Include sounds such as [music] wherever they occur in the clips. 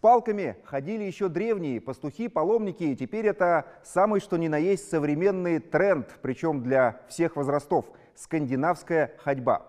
палками ходили еще древние пастухи, паломники, и теперь это самый что ни на есть современный тренд, причем для всех возрастов – скандинавская ходьба.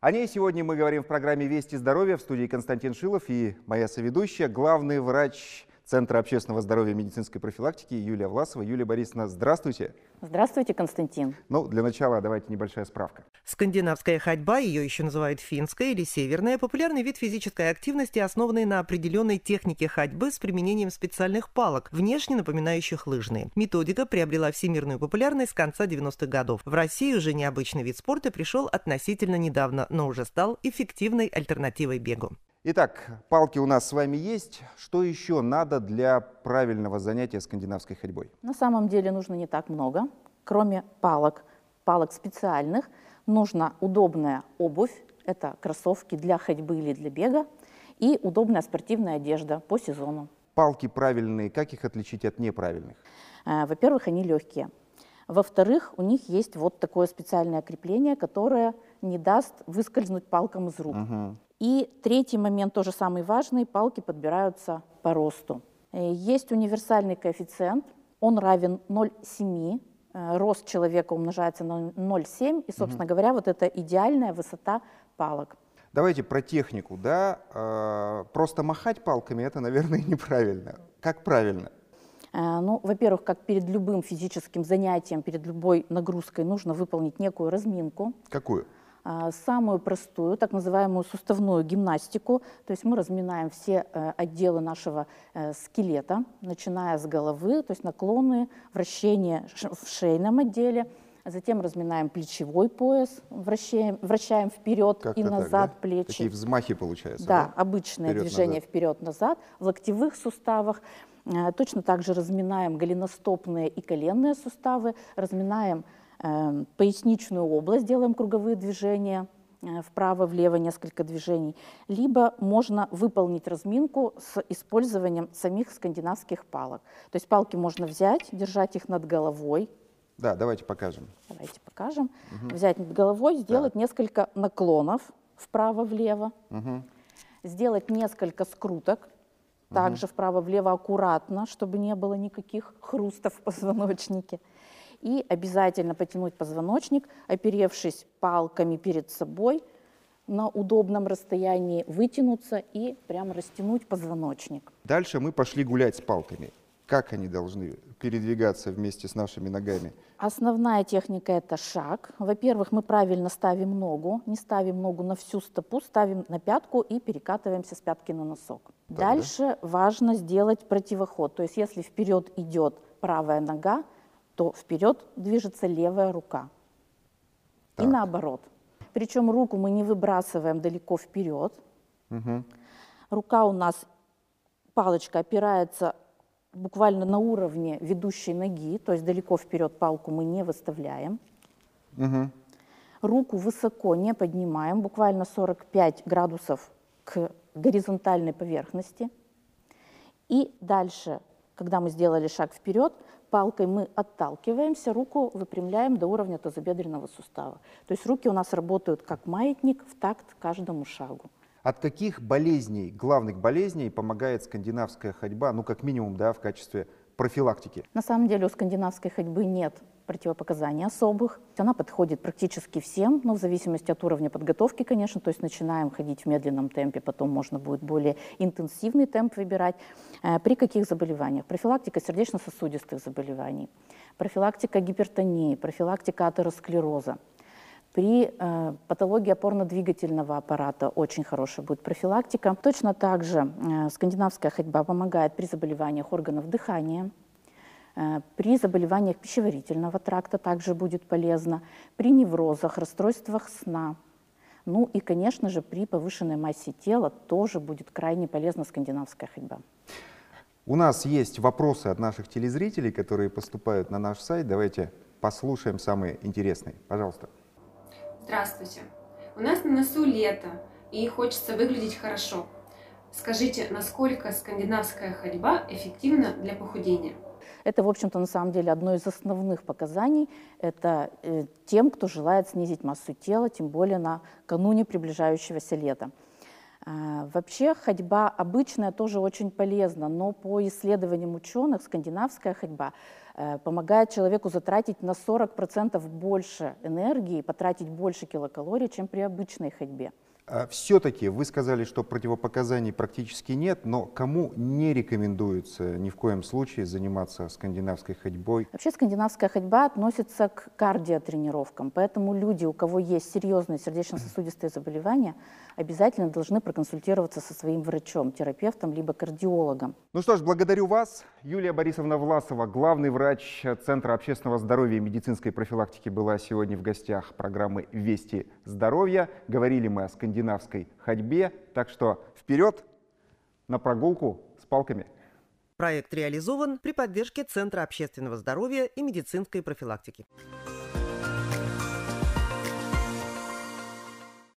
О ней сегодня мы говорим в программе «Вести здоровья» в студии Константин Шилов и моя соведущая, главный врач Центра общественного здоровья и медицинской профилактики Юлия Власова. Юлия Борисовна, здравствуйте. Здравствуйте, Константин. Ну, для начала давайте небольшая справка. Скандинавская ходьба, ее еще называют финская или северная, популярный вид физической активности, основанный на определенной технике ходьбы с применением специальных палок, внешне напоминающих лыжные. Методика приобрела всемирную популярность с конца 90-х годов. В России уже необычный вид спорта пришел относительно недавно, но уже стал эффективной альтернативой бегу. Итак, палки у нас с вами есть. Что еще надо для правильного занятия скандинавской ходьбой? На самом деле нужно не так много. Кроме палок, палок специальных, нужна удобная обувь, это кроссовки для ходьбы или для бега, и удобная спортивная одежда по сезону. Палки правильные, как их отличить от неправильных? Э, во-первых, они легкие. Во-вторых, у них есть вот такое специальное крепление, которое не даст выскользнуть палкам из рук. Угу. И третий момент, тоже самый важный, палки подбираются по росту. Э, есть универсальный коэффициент, он равен 0,7, э, рост человека умножается на 0,7, и, собственно угу. говоря, вот это идеальная высота палок. Давайте про технику, да, э, просто махать палками это, наверное, [laughs] неправильно. Как правильно? Ну, во-первых, как перед любым физическим занятием, перед любой нагрузкой нужно выполнить некую разминку. Какую? А, самую простую, так называемую суставную гимнастику. То есть мы разминаем все э, отделы нашего э, скелета, начиная с головы, то есть наклоны, вращение в шейном отделе, Затем разминаем плечевой пояс, вращаем, вращаем вперед как и назад так, да? плечи. Такие взмахи получаются. Да, да? обычное вперед, движение вперед-назад. В локтевых суставах э, точно так же разминаем голеностопные и коленные суставы, разминаем поясничную область, делаем круговые движения, э, вправо-влево несколько движений, либо можно выполнить разминку с использованием самих скандинавских палок. То есть палки можно взять, держать их над головой. Да, давайте покажем. Давайте покажем. Угу. Взять над головой, сделать да. несколько наклонов вправо-влево, угу. сделать несколько скруток, также вправо-влево аккуратно, чтобы не было никаких хрустов в позвоночнике и обязательно потянуть позвоночник, оперевшись палками перед собой, на удобном расстоянии вытянуться и прямо растянуть позвоночник. Дальше мы пошли гулять с палками. Как они должны передвигаться вместе с нашими ногами? Основная техника – это шаг. Во-первых, мы правильно ставим ногу, не ставим ногу на всю стопу, ставим на пятку и перекатываемся с пятки на носок. Так, Дальше да? важно сделать противоход. То есть если вперед идет правая нога, то вперед движется левая рука. Так. И наоборот. Причем руку мы не выбрасываем далеко вперед. Угу. Рука у нас, палочка опирается буквально на уровне ведущей ноги, то есть далеко вперед палку мы не выставляем. Угу. Руку высоко не поднимаем, буквально 45 градусов к горизонтальной поверхности. И дальше, когда мы сделали шаг вперед, палкой мы отталкиваемся, руку выпрямляем до уровня тазобедренного сустава. То есть руки у нас работают как маятник в такт каждому шагу. От каких болезней, главных болезней помогает скандинавская ходьба, ну как минимум, да, в качестве профилактики? На самом деле у скандинавской ходьбы нет противопоказаний особых. Она подходит практически всем, но в зависимости от уровня подготовки, конечно, то есть начинаем ходить в медленном темпе, потом можно будет более интенсивный темп выбирать. Э, при каких заболеваниях? Профилактика сердечно-сосудистых заболеваний, профилактика гипертонии, профилактика атеросклероза. При э, патологии опорно-двигательного аппарата очень хорошая будет профилактика. Точно так же э, скандинавская ходьба помогает при заболеваниях органов дыхания, при заболеваниях пищеварительного тракта также будет полезно, при неврозах, расстройствах сна. Ну и, конечно же, при повышенной массе тела тоже будет крайне полезна скандинавская ходьба. У нас есть вопросы от наших телезрителей, которые поступают на наш сайт. Давайте послушаем самые интересные. Пожалуйста. Здравствуйте. У нас на носу лето, и хочется выглядеть хорошо. Скажите, насколько скандинавская ходьба эффективна для похудения? Это, в общем-то, на самом деле одно из основных показаний. Это э, тем, кто желает снизить массу тела, тем более на кануне приближающегося лета. А, Вообще ходьба обычная тоже очень полезна, но по исследованиям ученых скандинавская ходьба э, помогает человеку затратить на 40% больше энергии, потратить больше килокалорий, чем при обычной ходьбе. Все-таки вы сказали, что противопоказаний практически нет, но кому не рекомендуется ни в коем случае заниматься скандинавской ходьбой? Вообще скандинавская ходьба относится к кардиотренировкам, поэтому люди, у кого есть серьезные сердечно-сосудистые заболевания, обязательно должны проконсультироваться со своим врачом, терапевтом либо кардиологом. Ну что ж, благодарю вас. Юлия Борисовна Власова, главный врач Центра общественного здоровья и медицинской профилактики, была сегодня в гостях программы «Вести здоровья». Говорили мы о скандинавской ходьбе, так что вперед на прогулку с палками. Проект реализован при поддержке Центра общественного здоровья и медицинской профилактики.